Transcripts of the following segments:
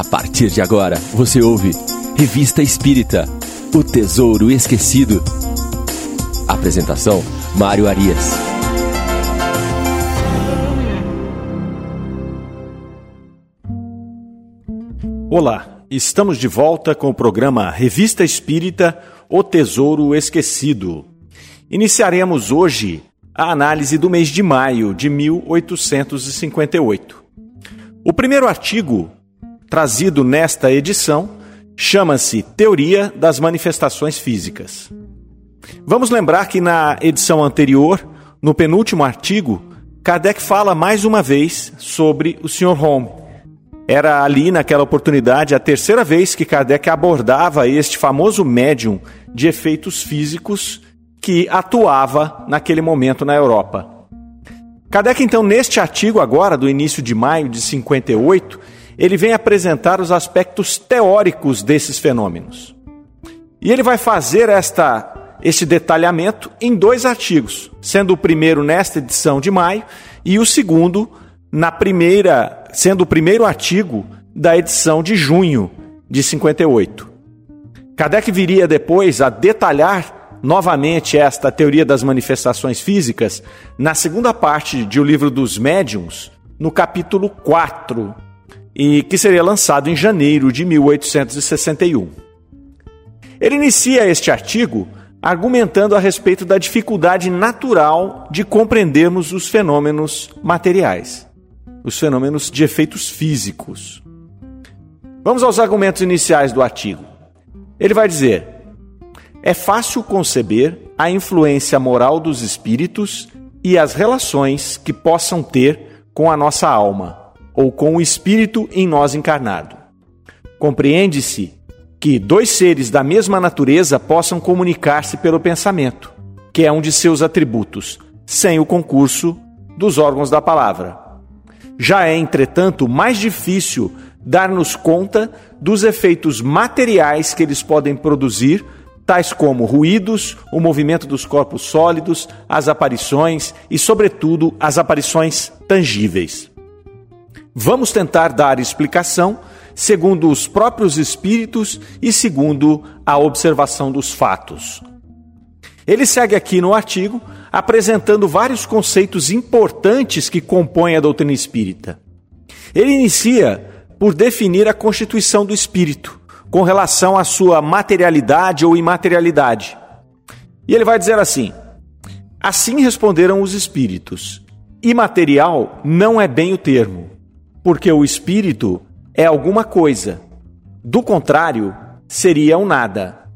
A partir de agora, você ouve Revista Espírita O Tesouro Esquecido. Apresentação: Mário Arias. Olá, estamos de volta com o programa Revista Espírita O Tesouro Esquecido. Iniciaremos hoje a análise do mês de maio de 1858. O primeiro artigo trazido nesta edição chama-se Teoria das Manifestações Físicas. Vamos lembrar que na edição anterior, no penúltimo artigo, Kardec fala mais uma vez sobre o Sr. Home. Era ali, naquela oportunidade, a terceira vez que Kardec abordava este famoso médium de efeitos físicos que atuava naquele momento na Europa. Kardec, então, neste artigo agora, do início de maio de 58, ele vem apresentar os aspectos teóricos desses fenômenos. E ele vai fazer esta, este detalhamento em dois artigos, sendo o primeiro nesta edição de maio e o segundo na primeira, sendo o primeiro artigo da edição de junho de 58. Kardec viria depois a detalhar novamente esta teoria das manifestações físicas na segunda parte de O Livro dos Médiuns, no capítulo 4, e que seria lançado em janeiro de 1861. Ele inicia este artigo argumentando a respeito da dificuldade natural de compreendermos os fenômenos materiais, os fenômenos de efeitos físicos. Vamos aos argumentos iniciais do artigo. Ele vai dizer: é fácil conceber a influência moral dos espíritos e as relações que possam ter com a nossa alma ou com o espírito em nós encarnado. Compreende-se que dois seres da mesma natureza possam comunicar-se pelo pensamento, que é um de seus atributos, sem o concurso dos órgãos da palavra. Já é, entretanto, mais difícil dar-nos conta dos efeitos materiais que eles podem produzir tais como ruídos, o movimento dos corpos sólidos, as aparições e, sobretudo, as aparições tangíveis. Vamos tentar dar explicação segundo os próprios espíritos e segundo a observação dos fatos. Ele segue aqui no artigo apresentando vários conceitos importantes que compõem a doutrina espírita. Ele inicia por definir a constituição do espírito com relação à sua materialidade ou imaterialidade. E ele vai dizer assim: Assim responderam os espíritos. Imaterial não é bem o termo, porque o espírito é alguma coisa. Do contrário, seria um nada.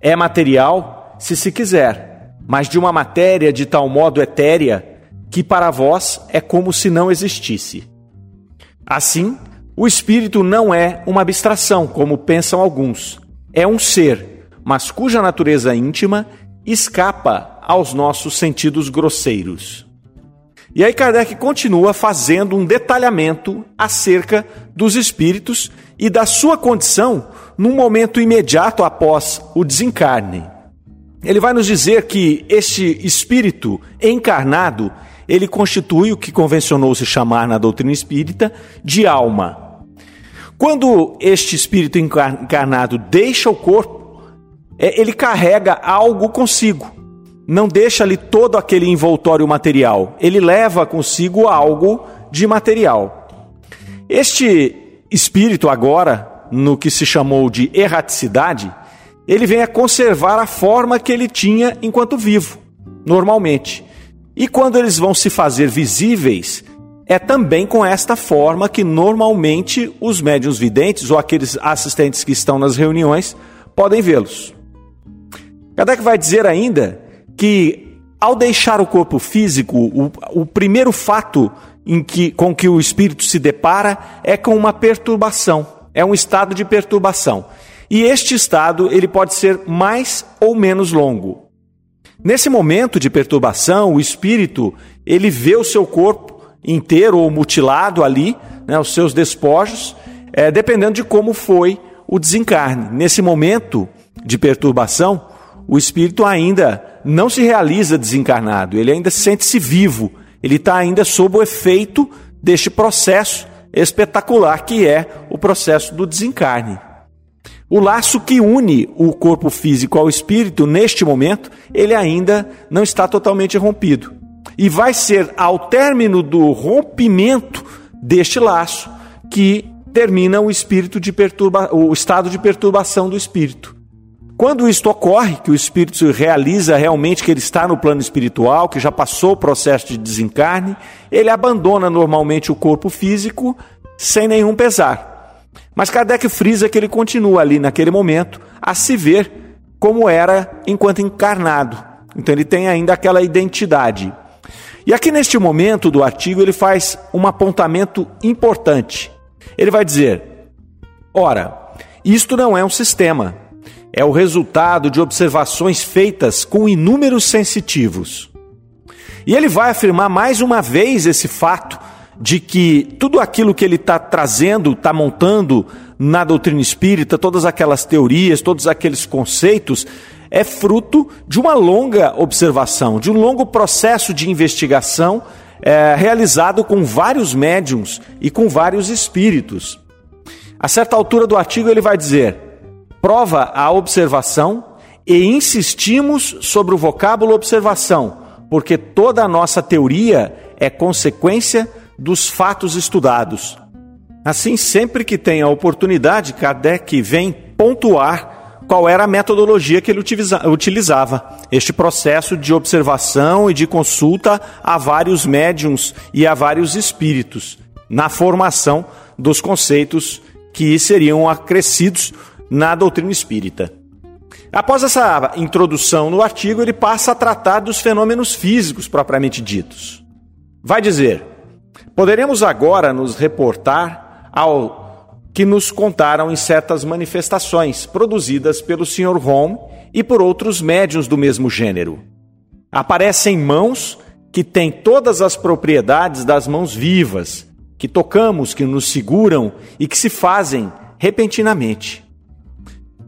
É material, se se quiser, mas de uma matéria de tal modo etérea que para vós é como se não existisse. Assim, o espírito não é uma abstração, como pensam alguns. É um ser, mas cuja natureza íntima escapa aos nossos sentidos grosseiros. E aí Kardec continua fazendo um detalhamento acerca dos espíritos e da sua condição num momento imediato após o desencarne. Ele vai nos dizer que este espírito encarnado, ele constitui o que convencionou se chamar na doutrina espírita de alma. Quando este espírito encarnado deixa o corpo, é, ele carrega algo consigo. Não deixa ali todo aquele envoltório material. Ele leva consigo algo de material. Este espírito, agora, no que se chamou de erraticidade, ele vem a conservar a forma que ele tinha enquanto vivo, normalmente. E quando eles vão se fazer visíveis, é também com esta forma que normalmente os médiuns videntes ou aqueles assistentes que estão nas reuniões podem vê-los. Kardec vai dizer ainda que ao deixar o corpo físico, o, o primeiro fato em que, com que o espírito se depara é com uma perturbação, é um estado de perturbação. E este estado ele pode ser mais ou menos longo. Nesse momento de perturbação, o espírito ele vê o seu corpo inteiro ou mutilado ali, né, os seus despojos, é, dependendo de como foi o desencarne. Nesse momento de perturbação, o espírito ainda não se realiza desencarnado, ele ainda sente-se vivo, ele está ainda sob o efeito deste processo espetacular que é o processo do desencarne. O laço que une o corpo físico ao espírito, neste momento, ele ainda não está totalmente rompido. E vai ser ao término do rompimento deste laço que termina o espírito de perturba, o estado de perturbação do espírito. Quando isto ocorre, que o espírito realiza realmente que ele está no plano espiritual, que já passou o processo de desencarne, ele abandona normalmente o corpo físico sem nenhum pesar. Mas Kardec frisa que ele continua ali naquele momento a se ver como era enquanto encarnado. Então ele tem ainda aquela identidade. E aqui neste momento do artigo ele faz um apontamento importante. Ele vai dizer: ora, isto não é um sistema é o resultado de observações feitas com inúmeros sensitivos. E ele vai afirmar mais uma vez esse fato de que tudo aquilo que ele está trazendo, está montando na doutrina espírita, todas aquelas teorias, todos aqueles conceitos, é fruto de uma longa observação, de um longo processo de investigação é, realizado com vários médiums e com vários espíritos. A certa altura do artigo ele vai dizer: prova a observação e insistimos sobre o vocábulo observação, porque toda a nossa teoria é consequência dos fatos estudados. Assim, sempre que tem a oportunidade, Kardec vem pontuar qual era a metodologia que ele utilizava. Este processo de observação e de consulta a vários médiums e a vários espíritos, na formação dos conceitos que seriam acrescidos na doutrina espírita. Após essa introdução no artigo, ele passa a tratar dos fenômenos físicos propriamente ditos. Vai dizer: poderemos agora nos reportar ao que nos contaram em certas manifestações produzidas pelo Sr. Home e por outros médiuns do mesmo gênero. Aparecem mãos que têm todas as propriedades das mãos vivas, que tocamos, que nos seguram e que se fazem repentinamente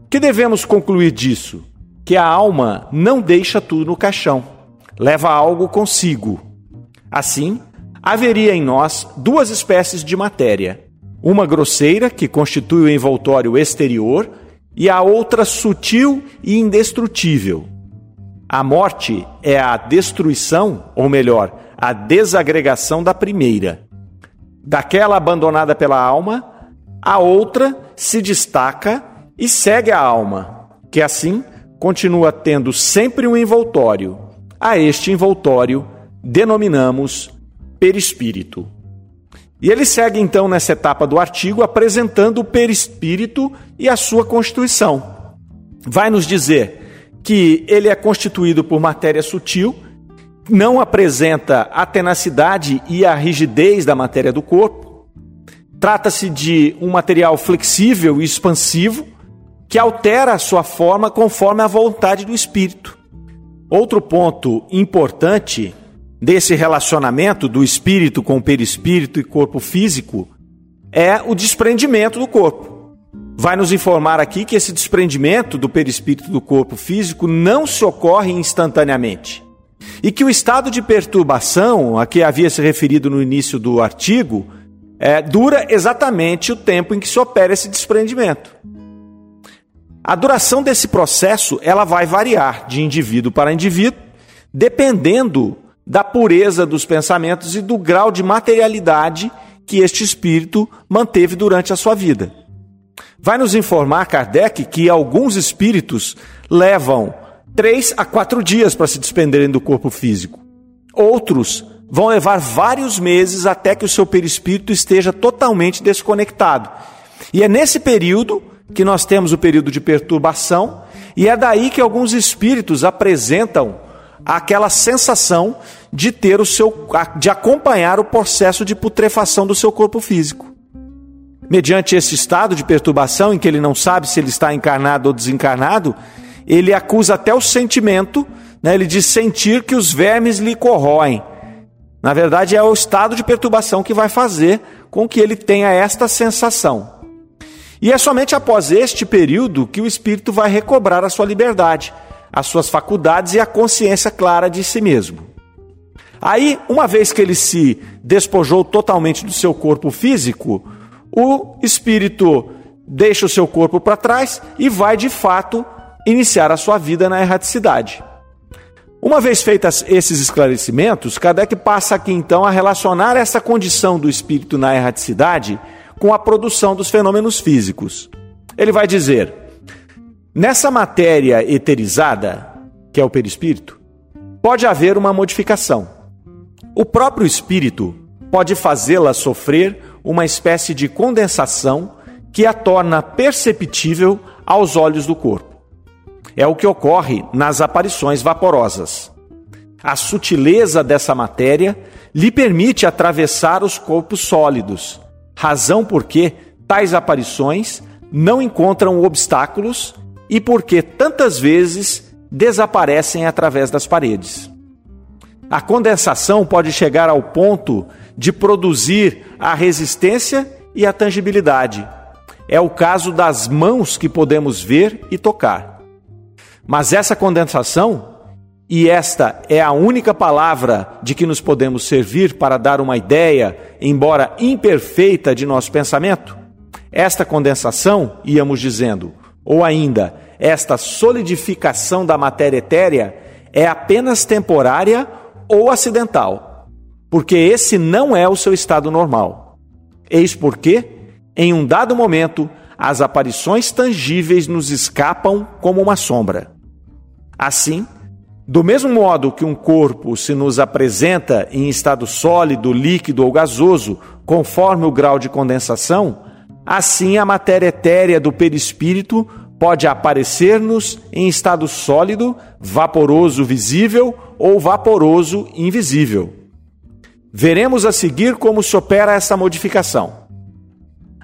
que devemos concluir disso? Que a alma não deixa tudo no caixão, leva algo consigo. Assim, haveria em nós duas espécies de matéria: uma grosseira, que constitui o envoltório exterior, e a outra sutil e indestrutível. A morte é a destruição, ou melhor, a desagregação da primeira. Daquela abandonada pela alma, a outra se destaca e segue a alma, que assim continua tendo sempre um envoltório. A este envoltório denominamos perispírito. E ele segue então nessa etapa do artigo apresentando o perispírito e a sua constituição. Vai nos dizer que ele é constituído por matéria sutil, não apresenta a tenacidade e a rigidez da matéria do corpo. Trata-se de um material flexível e expansivo, que altera a sua forma conforme a vontade do espírito. Outro ponto importante desse relacionamento do espírito com o perispírito e corpo físico é o desprendimento do corpo. Vai nos informar aqui que esse desprendimento do perispírito do corpo físico não se ocorre instantaneamente. E que o estado de perturbação, a que havia se referido no início do artigo, é, dura exatamente o tempo em que se opera esse desprendimento. A duração desse processo ela vai variar de indivíduo para indivíduo, dependendo da pureza dos pensamentos e do grau de materialidade que este espírito manteve durante a sua vida. Vai nos informar Kardec que alguns espíritos levam três a quatro dias para se despenderem do corpo físico. Outros vão levar vários meses até que o seu perispírito esteja totalmente desconectado. E é nesse período que nós temos o período de perturbação, e é daí que alguns espíritos apresentam aquela sensação de ter o seu de acompanhar o processo de putrefação do seu corpo físico. Mediante esse estado de perturbação em que ele não sabe se ele está encarnado ou desencarnado, ele acusa até o sentimento, né, ele diz sentir que os vermes lhe corroem. Na verdade, é o estado de perturbação que vai fazer com que ele tenha esta sensação. E é somente após este período que o espírito vai recobrar a sua liberdade, as suas faculdades e a consciência clara de si mesmo. Aí, uma vez que ele se despojou totalmente do seu corpo físico, o espírito deixa o seu corpo para trás e vai de fato iniciar a sua vida na erraticidade. Uma vez feitos esses esclarecimentos, Kardec passa aqui então a relacionar essa condição do espírito na erraticidade com a produção dos fenômenos físicos. Ele vai dizer: nessa matéria eterizada, que é o perispírito, pode haver uma modificação. O próprio espírito pode fazê-la sofrer uma espécie de condensação que a torna perceptível aos olhos do corpo. É o que ocorre nas aparições vaporosas. A sutileza dessa matéria lhe permite atravessar os corpos sólidos, razão porque tais aparições não encontram obstáculos e porque tantas vezes desaparecem através das paredes. A condensação pode chegar ao ponto de produzir a resistência e a tangibilidade. É o caso das mãos que podemos ver e tocar. Mas essa condensação, e esta é a única palavra de que nos podemos servir para dar uma ideia, embora imperfeita, de nosso pensamento, esta condensação, íamos dizendo, ou ainda, esta solidificação da matéria etérea, é apenas temporária ou acidental, porque esse não é o seu estado normal. Eis porque, em um dado momento, as aparições tangíveis nos escapam como uma sombra. Assim, do mesmo modo que um corpo se nos apresenta em estado sólido, líquido ou gasoso, conforme o grau de condensação, assim a matéria etérea do perispírito pode aparecer-nos em estado sólido, vaporoso visível ou vaporoso invisível. Veremos a seguir como se opera essa modificação.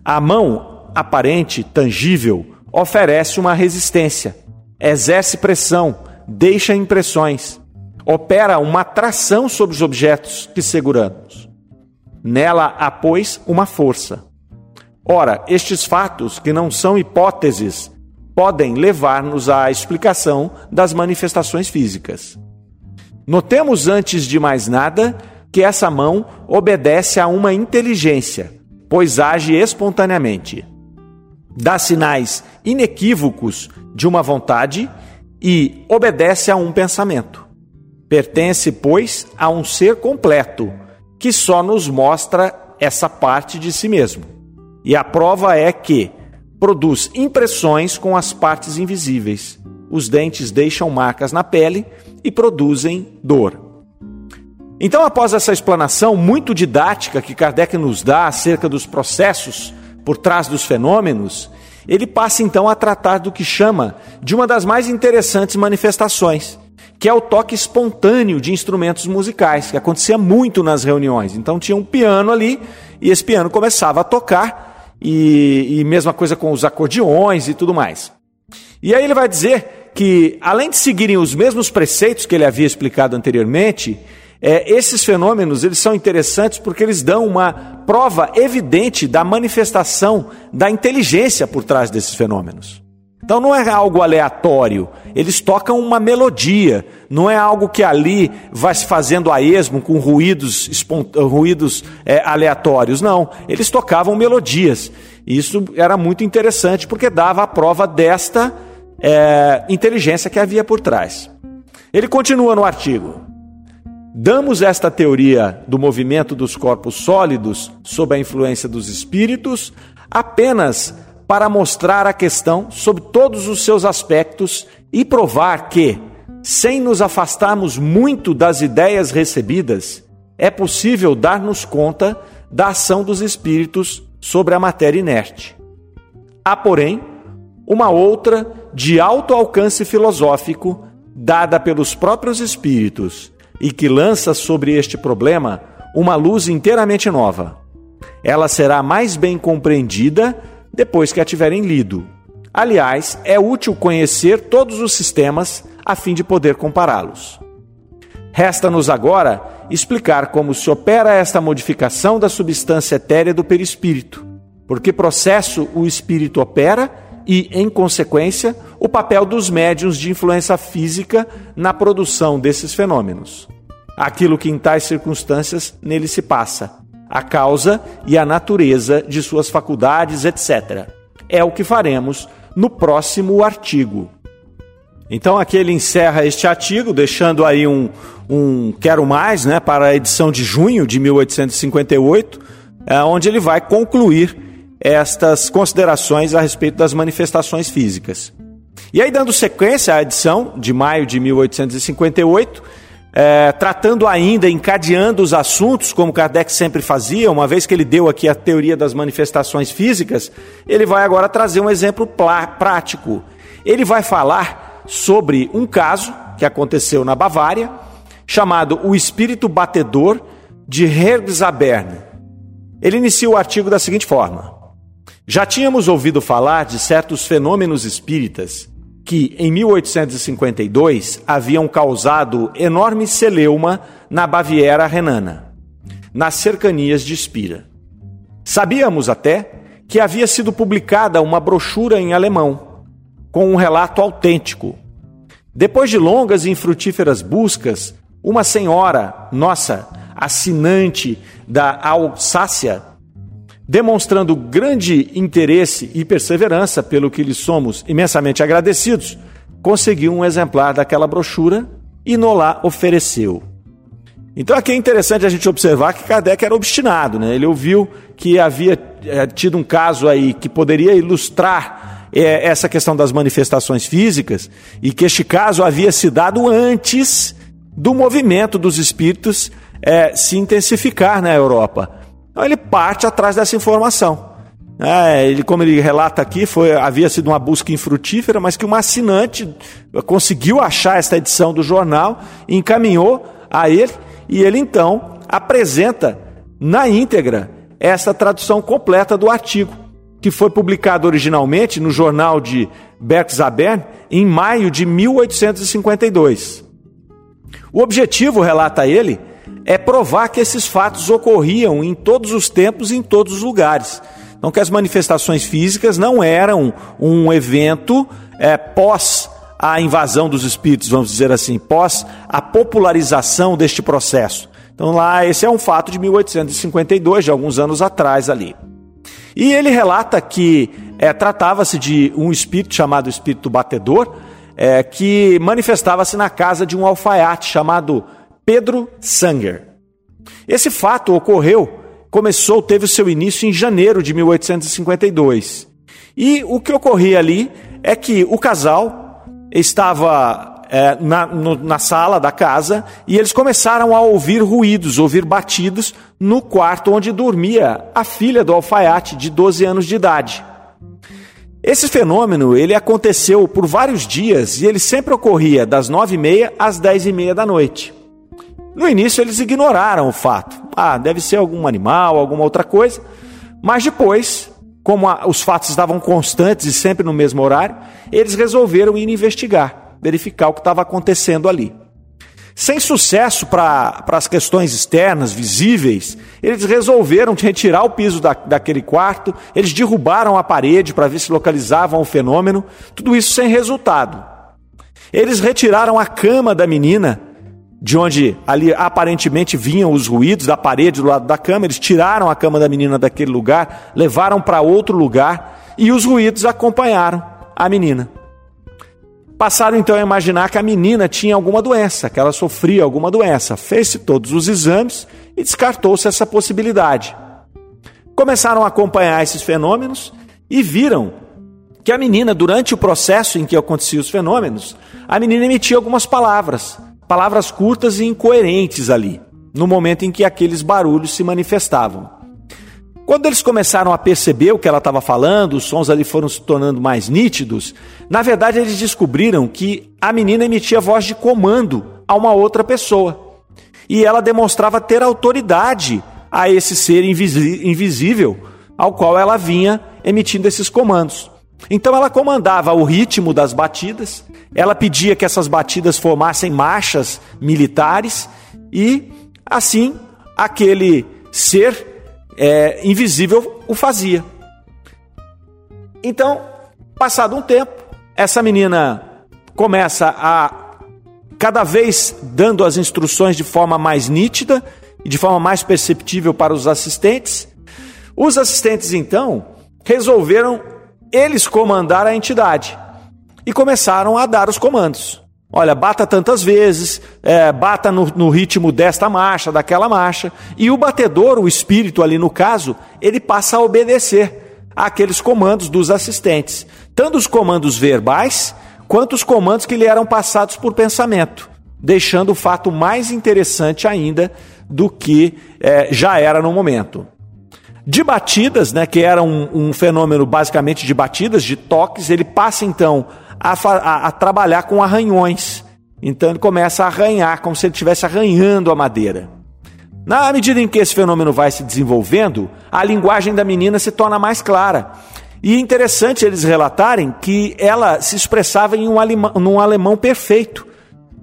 A mão aparente, tangível, oferece uma resistência exerce pressão, deixa impressões, opera uma atração sobre os objetos que seguramos. Nela há, pois, uma força. Ora, estes fatos, que não são hipóteses, podem levar-nos à explicação das manifestações físicas. Notemos, antes de mais nada, que essa mão obedece a uma inteligência, pois age espontaneamente dá sinais inequívocos de uma vontade e obedece a um pensamento. Pertence, pois, a um ser completo, que só nos mostra essa parte de si mesmo. E a prova é que produz impressões com as partes invisíveis. Os dentes deixam marcas na pele e produzem dor. Então, após essa explanação muito didática que Kardec nos dá acerca dos processos por trás dos fenômenos, ele passa então a tratar do que chama de uma das mais interessantes manifestações, que é o toque espontâneo de instrumentos musicais, que acontecia muito nas reuniões. Então tinha um piano ali e esse piano começava a tocar, e, e mesma coisa com os acordeões e tudo mais. E aí ele vai dizer que, além de seguirem os mesmos preceitos que ele havia explicado anteriormente, é, esses fenômenos eles são interessantes porque eles dão uma prova evidente da manifestação da inteligência por trás desses fenômenos. Então não é algo aleatório, eles tocam uma melodia, não é algo que ali vai se fazendo a esmo com ruídos, ruídos é, aleatórios, não. Eles tocavam melodias. Isso era muito interessante porque dava a prova desta é, inteligência que havia por trás. Ele continua no artigo. Damos esta teoria do movimento dos corpos sólidos sob a influência dos espíritos apenas para mostrar a questão sob todos os seus aspectos e provar que, sem nos afastarmos muito das ideias recebidas, é possível dar-nos conta da ação dos espíritos sobre a matéria inerte. Há, porém, uma outra de alto alcance filosófico dada pelos próprios espíritos e que lança sobre este problema uma luz inteiramente nova. Ela será mais bem compreendida depois que a tiverem lido. Aliás, é útil conhecer todos os sistemas a fim de poder compará-los. Resta-nos agora explicar como se opera esta modificação da substância etérea do perispírito, por que processo o espírito opera e, em consequência, o papel dos médiuns de influência física na produção desses fenômenos. aquilo que em tais circunstâncias nele se passa, a causa e a natureza de suas faculdades, etc. É o que faremos no próximo artigo. Então aqui ele encerra este artigo, deixando aí um, um quero mais né, para a edição de junho de 1858, é, onde ele vai concluir estas considerações a respeito das manifestações físicas. E aí, dando sequência à edição de maio de 1858, é, tratando ainda, encadeando os assuntos, como Kardec sempre fazia, uma vez que ele deu aqui a teoria das manifestações físicas, ele vai agora trazer um exemplo prático. Ele vai falar sobre um caso que aconteceu na Bavária, chamado O Espírito Batedor de Herxabern. Ele inicia o artigo da seguinte forma: Já tínhamos ouvido falar de certos fenômenos espíritas que, em 1852, haviam causado enorme celeuma na Baviera renana, nas cercanias de Spira. Sabíamos até que havia sido publicada uma brochura em alemão, com um relato autêntico. Depois de longas e infrutíferas buscas, uma senhora, nossa, assinante da Alsácia, demonstrando grande interesse e perseverança, pelo que lhe somos imensamente agradecidos, conseguiu um exemplar daquela brochura e Nolá ofereceu. Então aqui é interessante a gente observar que Kardec era obstinado, né? Ele ouviu que havia é, tido um caso aí que poderia ilustrar é, essa questão das manifestações físicas e que este caso havia se dado antes do movimento dos espíritos é, se intensificar na Europa. Então ele parte atrás dessa informação. É, ele, como ele relata aqui, foi, havia sido uma busca infrutífera, mas que uma assinante conseguiu achar esta edição do jornal, encaminhou a ele, e ele então apresenta na íntegra essa tradução completa do artigo, que foi publicado originalmente no jornal de Berchtesgaden em maio de 1852. O objetivo, relata ele, é provar que esses fatos ocorriam em todos os tempos e em todos os lugares. Então, que as manifestações físicas não eram um evento é, pós a invasão dos espíritos, vamos dizer assim, pós a popularização deste processo. Então, lá, esse é um fato de 1852, de alguns anos atrás ali. E ele relata que é, tratava-se de um espírito chamado espírito batedor, é, que manifestava-se na casa de um alfaiate chamado Pedro Sanger. Esse fato ocorreu, começou, teve o seu início em janeiro de 1852. E o que ocorria ali é que o casal estava é, na, no, na sala da casa e eles começaram a ouvir ruídos, ouvir batidos no quarto onde dormia a filha do alfaiate de 12 anos de idade. Esse fenômeno ele aconteceu por vários dias e ele sempre ocorria das nove e meia às dez e meia da noite. No início eles ignoraram o fato. Ah, deve ser algum animal, alguma outra coisa. Mas depois, como a, os fatos estavam constantes e sempre no mesmo horário, eles resolveram ir investigar, verificar o que estava acontecendo ali. Sem sucesso para as questões externas, visíveis, eles resolveram retirar o piso da, daquele quarto, eles derrubaram a parede para ver se localizavam o fenômeno, tudo isso sem resultado. Eles retiraram a cama da menina de onde ali aparentemente vinham os ruídos da parede do lado da cama, eles tiraram a cama da menina daquele lugar, levaram para outro lugar e os ruídos acompanharam a menina. Passaram então a imaginar que a menina tinha alguma doença, que ela sofria alguma doença. Fez-se todos os exames e descartou-se essa possibilidade. Começaram a acompanhar esses fenômenos e viram que a menina, durante o processo em que aconteciam os fenômenos, a menina emitia algumas palavras palavras curtas e incoerentes ali, no momento em que aqueles barulhos se manifestavam. Quando eles começaram a perceber o que ela estava falando, os sons ali foram se tornando mais nítidos, na verdade eles descobriram que a menina emitia voz de comando a uma outra pessoa. E ela demonstrava ter autoridade a esse ser invisível ao qual ela vinha emitindo esses comandos. Então ela comandava o ritmo das batidas, ela pedia que essas batidas formassem marchas militares e assim aquele ser é, invisível o fazia. Então, passado um tempo, essa menina começa a cada vez dando as instruções de forma mais nítida e de forma mais perceptível para os assistentes. Os assistentes, então, resolveram eles comandar a entidade e começaram a dar os comandos. Olha, bata tantas vezes, é, bata no, no, ritmo desta marcha, daquela marcha, e o batedor, o espírito ali no caso, ele passa a obedecer àqueles comandos dos assistentes, tanto os comandos verbais quanto os comandos que lhe eram passados por pensamento, deixando o fato mais interessante ainda do que é, já era no momento. De batidas, né, que era um, um, fenômeno basicamente de batidas, de toques, ele passa então a, a, a trabalhar com arranhões. Então ele começa a arranhar, como se ele estivesse arranhando a madeira. Na medida em que esse fenômeno vai se desenvolvendo, a linguagem da menina se torna mais clara. E é interessante eles relatarem que ela se expressava em um alemão, num alemão perfeito,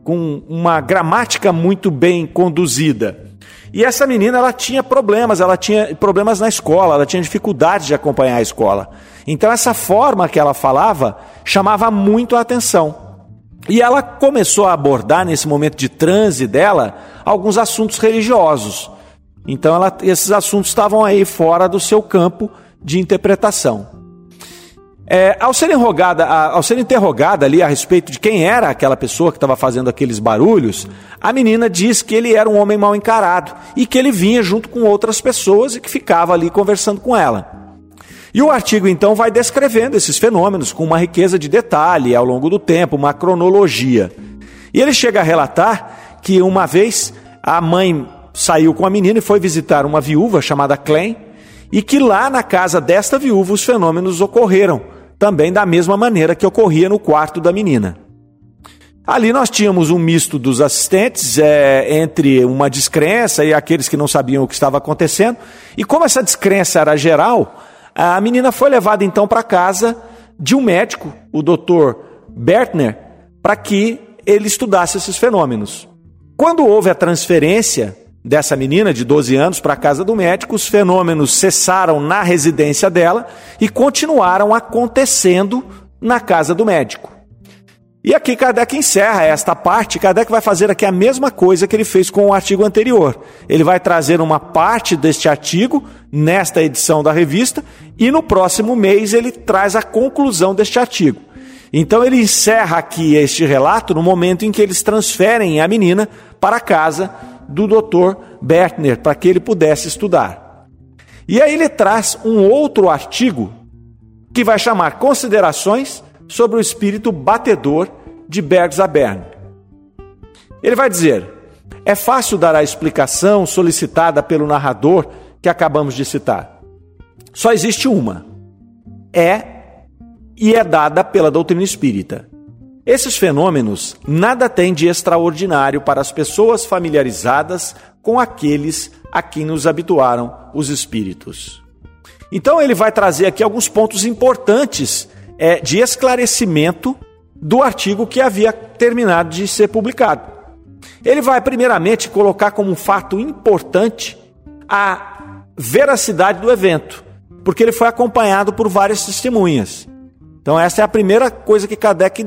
com uma gramática muito bem conduzida. E essa menina ela tinha problemas, ela tinha problemas na escola, ela tinha dificuldade de acompanhar a escola. Então essa forma que ela falava chamava muito a atenção. E ela começou a abordar nesse momento de transe dela alguns assuntos religiosos. Então ela, esses assuntos estavam aí fora do seu campo de interpretação. É, ao, ser interrogada, ao ser interrogada ali a respeito de quem era aquela pessoa que estava fazendo aqueles barulhos, a menina diz que ele era um homem mal encarado e que ele vinha junto com outras pessoas e que ficava ali conversando com ela. E o artigo então vai descrevendo esses fenômenos com uma riqueza de detalhe ao longo do tempo, uma cronologia. E ele chega a relatar que uma vez a mãe saiu com a menina e foi visitar uma viúva chamada Klein, e que lá na casa desta viúva os fenômenos ocorreram também da mesma maneira que ocorria no quarto da menina. Ali nós tínhamos um misto dos assistentes, é, entre uma descrença e aqueles que não sabiam o que estava acontecendo. E como essa descrença era geral, a menina foi levada então para casa de um médico, o Dr. Bertner, para que ele estudasse esses fenômenos. Quando houve a transferência dessa menina de 12 anos para a casa do médico, os fenômenos cessaram na residência dela e continuaram acontecendo na casa do médico. E aqui Kardec encerra esta parte. Kardec vai fazer aqui a mesma coisa que ele fez com o artigo anterior. Ele vai trazer uma parte deste artigo nesta edição da revista e no próximo mês ele traz a conclusão deste artigo. Então ele encerra aqui este relato no momento em que eles transferem a menina para a casa do Dr. Bertner para que ele pudesse estudar. E aí ele traz um outro artigo que vai chamar Considerações sobre o espírito batedor de Bergzabern. Ele vai dizer: é fácil dar a explicação solicitada pelo narrador que acabamos de citar. Só existe uma. É e é dada pela doutrina espírita. Esses fenômenos nada têm de extraordinário para as pessoas familiarizadas com aqueles a quem nos habituaram os espíritos. Então ele vai trazer aqui alguns pontos importantes é, de esclarecimento do artigo que havia terminado de ser publicado. Ele vai, primeiramente, colocar como um fato importante a veracidade do evento, porque ele foi acompanhado por várias testemunhas. Então, essa é a primeira coisa que Kardec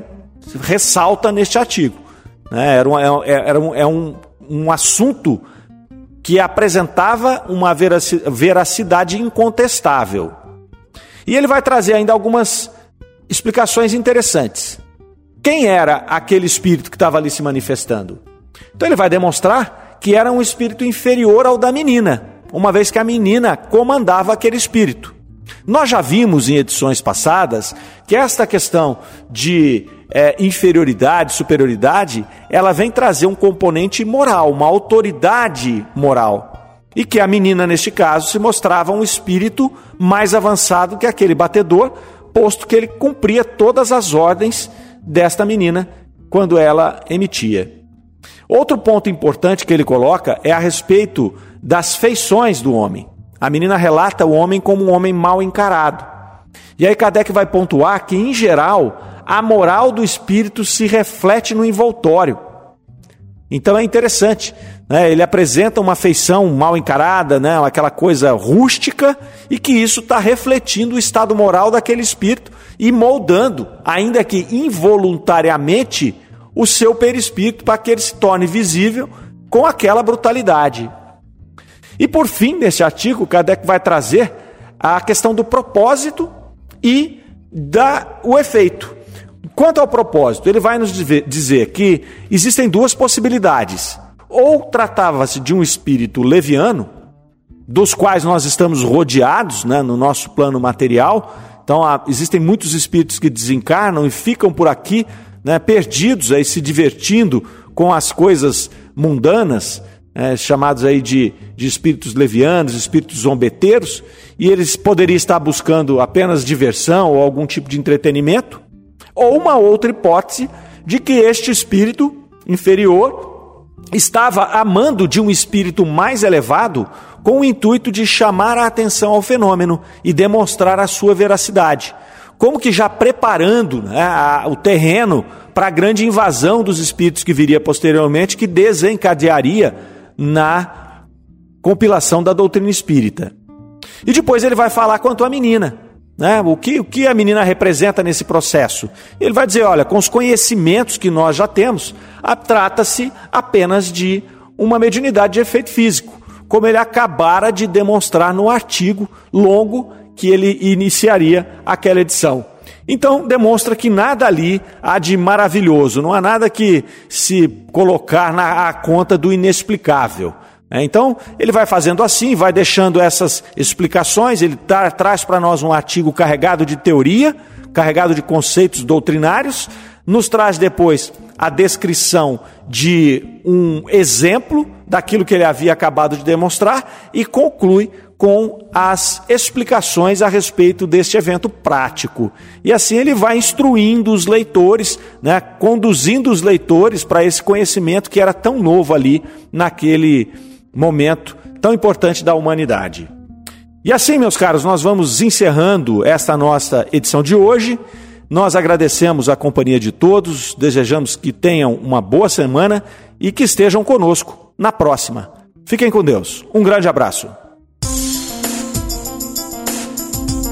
ressalta neste artigo. Né? Era, um, é, era um, é um, um assunto que apresentava uma veracidade incontestável. E ele vai trazer ainda algumas explicações interessantes. Quem era aquele espírito que estava ali se manifestando? Então ele vai demonstrar que era um espírito inferior ao da menina, uma vez que a menina comandava aquele espírito. Nós já vimos em edições passadas que esta questão de é, inferioridade, superioridade, ela vem trazer um componente moral, uma autoridade moral. E que a menina, neste caso, se mostrava um espírito mais avançado que aquele batedor, posto que ele cumpria todas as ordens desta menina quando ela emitia. Outro ponto importante que ele coloca é a respeito das feições do homem. A menina relata o homem como um homem mal encarado. E aí Kardec vai pontuar que, em geral, a moral do espírito se reflete no envoltório. Então é interessante, né? ele apresenta uma feição mal encarada, né? aquela coisa rústica, e que isso está refletindo o estado moral daquele espírito e moldando, ainda que involuntariamente, o seu perispírito para que ele se torne visível com aquela brutalidade. E por fim, nesse artigo, Kardec vai trazer a questão do propósito e da, o efeito. Quanto ao propósito, ele vai nos dizer que existem duas possibilidades. Ou tratava-se de um espírito leviano, dos quais nós estamos rodeados né, no nosso plano material. Então, há, existem muitos espíritos que desencarnam e ficam por aqui né, perdidos, aí, se divertindo com as coisas mundanas, é, chamados aí de, de espíritos levianos, espíritos zombeteiros, e eles poderiam estar buscando apenas diversão ou algum tipo de entretenimento, ou uma outra hipótese de que este espírito inferior estava amando de um espírito mais elevado com o intuito de chamar a atenção ao fenômeno e demonstrar a sua veracidade. Como que já preparando né, a, o terreno para a grande invasão dos espíritos que viria posteriormente, que desencadearia na compilação da doutrina espírita. E depois ele vai falar quanto à menina. Né? O, que, o que a menina representa nesse processo? Ele vai dizer: olha, com os conhecimentos que nós já temos, trata-se apenas de uma mediunidade de efeito físico, como ele acabara de demonstrar no artigo longo que ele iniciaria aquela edição. Então, demonstra que nada ali há de maravilhoso, não há nada que se colocar na conta do inexplicável. É, então, ele vai fazendo assim, vai deixando essas explicações, ele traz para nós um artigo carregado de teoria, carregado de conceitos doutrinários, nos traz depois a descrição de um exemplo daquilo que ele havia acabado de demonstrar e conclui com as explicações a respeito deste evento prático. E assim ele vai instruindo os leitores, né, conduzindo os leitores para esse conhecimento que era tão novo ali naquele momento tão importante da humanidade. E assim, meus caros, nós vamos encerrando esta nossa edição de hoje. Nós agradecemos a companhia de todos, desejamos que tenham uma boa semana e que estejam conosco na próxima. Fiquem com Deus. Um grande abraço.